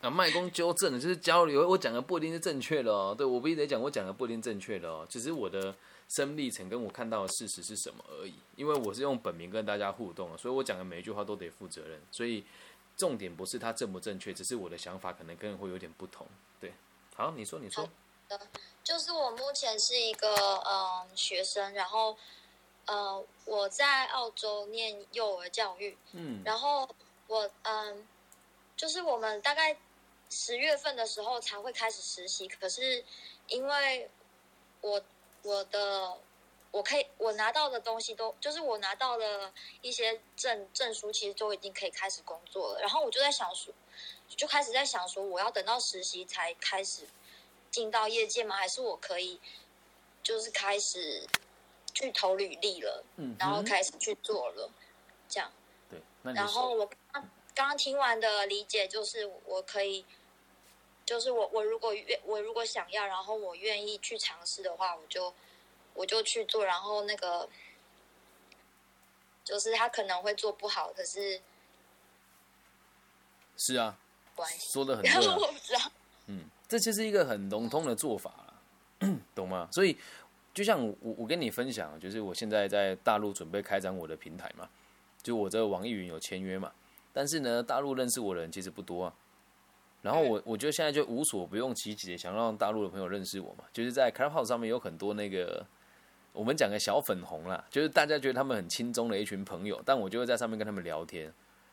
啊，麦公纠正的，就是交流。我讲的不一定是正确的哦，对我不一定讲我讲的不一定正确的哦，只是我的生命历程跟我看到的事实是什么而已。因为我是用本名跟大家互动，所以我讲的每一句话都得负责任。所以重点不是它正不正确，只是我的想法可能跟人会有点不同。对，好，你说，你说。就是我目前是一个嗯学生，然后呃我在澳洲念幼儿教育，嗯，然后我嗯就是我们大概十月份的时候才会开始实习，可是因为我我的我可以我拿到的东西都就是我拿到了一些证证书，其实都已经可以开始工作了，然后我就在想说，就开始在想说，我要等到实习才开始。进到业界吗？还是我可以就是开始去投履历了，嗯，然后开始去做了，这样。对，然后我刚刚刚听完的理解就是，我可以，就是我我如果愿我如果想要，然后我愿意去尝试的话，我就我就去做。然后那个就是他可能会做不好，可是是啊，关系说的很对，我不知道，嗯。这其实一个很笼统的做法了，懂吗？所以就像我我跟你分享，就是我现在在大陆准备开展我的平台嘛，就我这个网易云有签约嘛，但是呢，大陆认识我的人其实不多啊。然后我我觉得现在就无所不用其极，想让大陆的朋友认识我嘛，就是在 Clubhouse 上面有很多那个我们讲的小粉红啦，就是大家觉得他们很轻松的一群朋友，但我就会在上面跟他们聊天。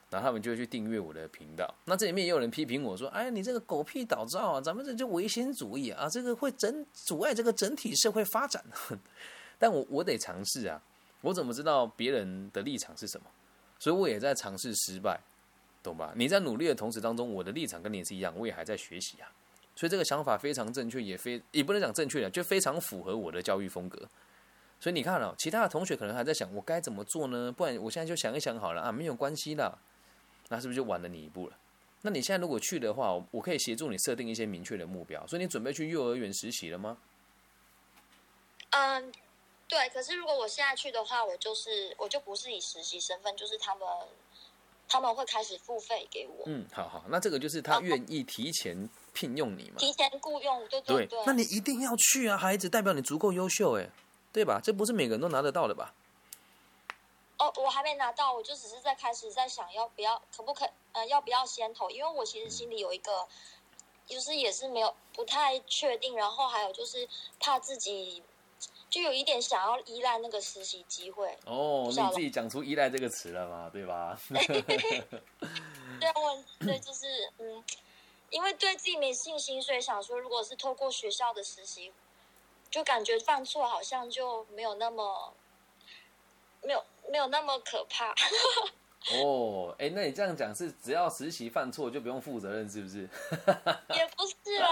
然后他们就会去订阅我的频道。那这里面也有人批评我说：“哎，你这个狗屁倒灶啊！咱们这就唯心主义啊，这个会整阻碍这个整体社会发展。”但我我得尝试啊，我怎么知道别人的立场是什么？所以我也在尝试失败，懂吧？你在努力的同时当中，我的立场跟你是一样，我也还在学习啊。所以这个想法非常正确，也非也不能讲正确的，就非常符合我的教育风格。所以你看了，其他的同学可能还在想我该怎么做呢？不然我现在就想一想好了啊，没有关系的。那是不是就晚了你一步了？那你现在如果去的话，我可以协助你设定一些明确的目标。所以你准备去幼儿园实习了吗？嗯，对。可是如果我现在去的话，我就是我就不是以实习身份，就是他们他们会开始付费给我。嗯，好好。那这个就是他愿意提前聘用你嘛？提前雇佣，对对对。那你一定要去啊，孩子，代表你足够优秀，哎，对吧？这不是每个人都拿得到的吧？哦，我还没拿到，我就只是在开始在想要不要，可不可，呃，要不要先投？因为我其实心里有一个，就是也是没有不太确定，然后还有就是怕自己就有一点想要依赖那个实习机会。哦，你自己讲出依赖这个词了嘛，对吧？对，我对就是嗯，因为对自己没信心，所以想说，如果是透过学校的实习，就感觉犯错好像就没有那么没有。没有那么可怕。哦，哎，那你这样讲是只要实习犯错就不用负责任，是不是？也不是啊。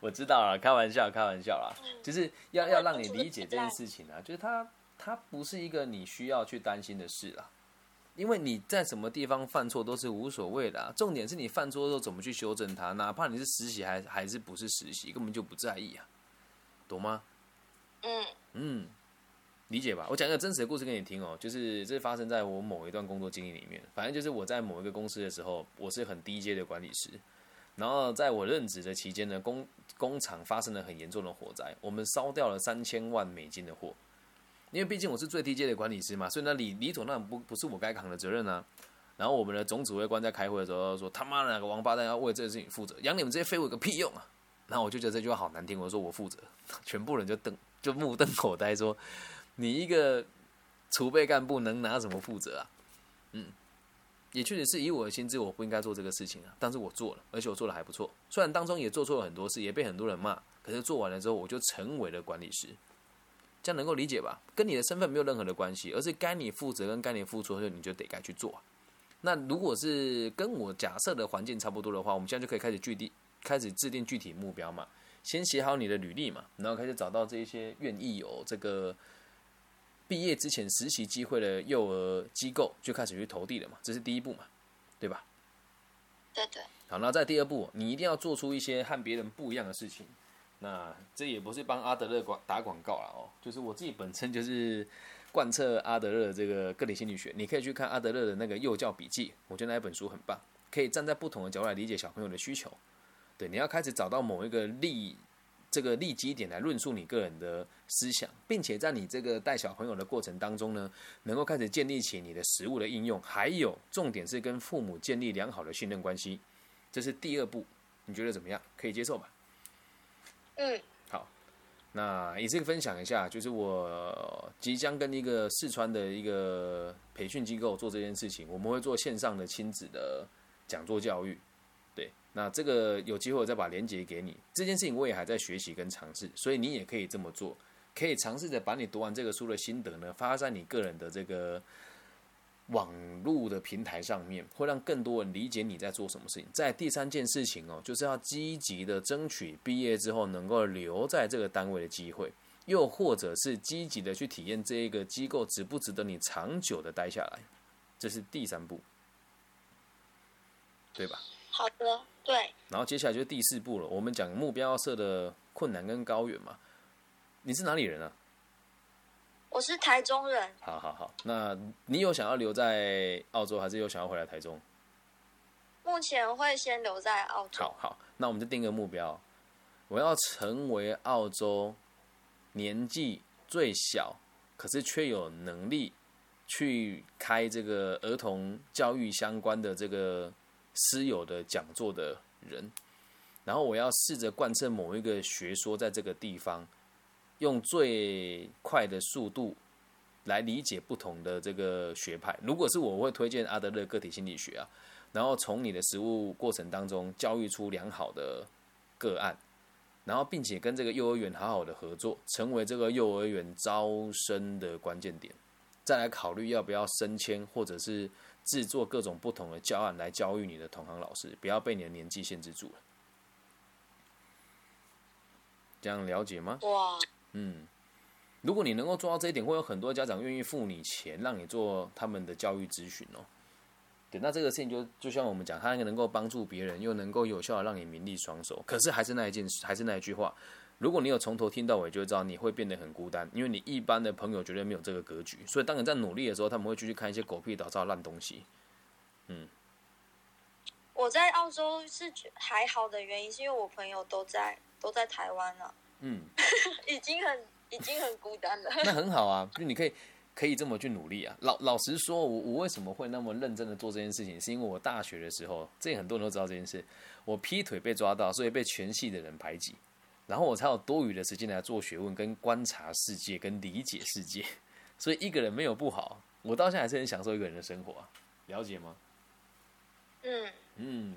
我知道了，开玩笑，开玩笑啦。就是要要让你理解这件事情啊，就是它它不是一个你需要去担心的事啦。因为你在什么地方犯错都是无所谓的，重点是你犯错的时候怎么去修正它，哪怕你是实习还还是不是实习，根本就不在意啊，懂吗？嗯嗯。理解吧，我讲一个真实的故事给你听哦，就是这是发生在我某一段工作经历里面。反正就是我在某一个公司的时候，我是很低阶的管理师。然后在我任职的期间呢，工工厂发生了很严重的火灾，我们烧掉了三千万美金的货。因为毕竟我是最低阶的管理师嘛，所以呢，理理所当然不不是我该扛的责任啊。然后我们的总指挥官在开会的时候说：“他妈的，哪个王八蛋要为这个事情负责？养你们这些废物有个屁用啊！”然后我就觉得这句话好难听，我说我负责，全部人就瞪就目瞪口呆说。你一个储备干部能拿什么负责啊？嗯，也确实是以我的心智，我不应该做这个事情啊。但是我做了，而且我做的还不错。虽然当中也做错了很多事，也被很多人骂，可是做完了之后，我就成为了管理师。这样能够理解吧？跟你的身份没有任何的关系，而是该你负责跟该你付出的时候，你就得该去做。那如果是跟我假设的环境差不多的话，我们现在就可以开始具体开始制定具体目标嘛。先写好你的履历嘛，然后开始找到这一些愿意有这个。毕业之前实习机会的幼儿机构就开始去投递了嘛，这是第一步嘛，对吧？对对。好，那在第二步，你一定要做出一些和别人不一样的事情。那这也不是帮阿德勒广打广告了哦，就是我自己本身就是贯彻阿德勒这个个体心理学。你可以去看阿德勒的那个幼教笔记，我觉得那一本书很棒。可以站在不同的角度来理解小朋友的需求。对，你要开始找到某一个利这个利基点来论述你个人的思想，并且在你这个带小朋友的过程当中呢，能够开始建立起你的实物的应用，还有重点是跟父母建立良好的信任关系，这是第二步，你觉得怎么样？可以接受吧？嗯，好，那也是分享一下，就是我即将跟一个四川的一个培训机构做这件事情，我们会做线上的亲子的讲座教育。那这个有机会我再把链接给你。这件事情我也还在学习跟尝试，所以你也可以这么做，可以尝试着把你读完这个书的心得呢发在你个人的这个网络的平台上面，会让更多人理解你在做什么事情。在第三件事情哦，就是要积极的争取毕业之后能够留在这个单位的机会，又或者是积极的去体验这一个机构值不值得你长久的待下来，这是第三步，对吧？好的。对，然后接下来就是第四步了。我们讲目标要设的困难跟高远嘛。你是哪里人啊？我是台中人。好好好，那你有想要留在澳洲，还是有想要回来台中？目前会先留在澳洲。好好，那我们就定个目标，我要成为澳洲年纪最小，可是却有能力去开这个儿童教育相关的这个。私有的讲座的人，然后我要试着贯彻某一个学说，在这个地方用最快的速度来理解不同的这个学派。如果是我会推荐阿德勒个体心理学啊，然后从你的实务过程当中教育出良好的个案，然后并且跟这个幼儿园好好的合作，成为这个幼儿园招生的关键点，再来考虑要不要升迁或者是。制作各种不同的教案来教育你的同行老师，不要被你的年纪限制住了。这样了解吗？哇，嗯，如果你能够做到这一点，会有很多家长愿意付你钱让你做他们的教育咨询哦。对，那这个事情就就像我们讲，它能够帮助别人，又能够有效的让你名利双收。可是还是那一件事，还是那一句话。如果你有从头听到尾，就会知道你会变得很孤单，因为你一般的朋友绝对没有这个格局。所以当你在努力的时候，他们会继续看一些狗屁倒灶烂东西。嗯，我在澳洲是还好的原因，是因为我朋友都在都在台湾了。嗯，已经很已经很孤单了。那很好啊，就你可以可以这么去努力啊。老老实说，我我为什么会那么认真的做这件事情，是因为我大学的时候，这很多人都知道这件事，我劈腿被抓到，所以被全系的人排挤。然后我才有多余的时间来做学问、跟观察世界、跟理解世界。所以一个人没有不好，我到现在还是很享受一个人的生活啊。了解吗？嗯嗯，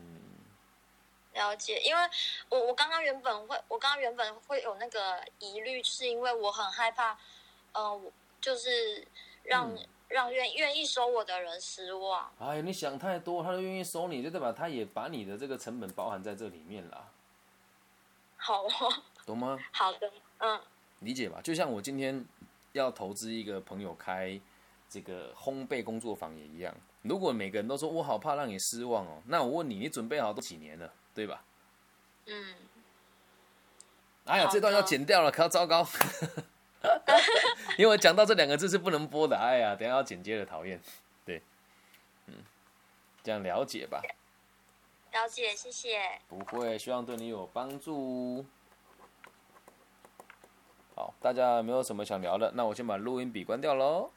了解。因为我我刚刚原本会，我刚刚原本会有那个疑虑，是因为我很害怕，呃，就是让让愿愿意收我的人失望。哎，你想太多，他都愿意收你，就代表他也把你的这个成本包含在这里面了。好哦，懂吗？好的，嗯，理解吧。就像我今天要投资一个朋友开这个烘焙工作坊也一样。如果每个人都说我好怕让你失望哦，那我问你，你准备好都几年了，对吧？嗯。哎呀，这段要剪掉了，可糟糕。因为我讲到这两个字是不能播的。哎呀，等下要剪接的，讨厌。对，嗯，这样了解吧。了解，谢谢。不会，希望对你有帮助。好，大家没有什么想聊的？那我先把录音笔关掉喽。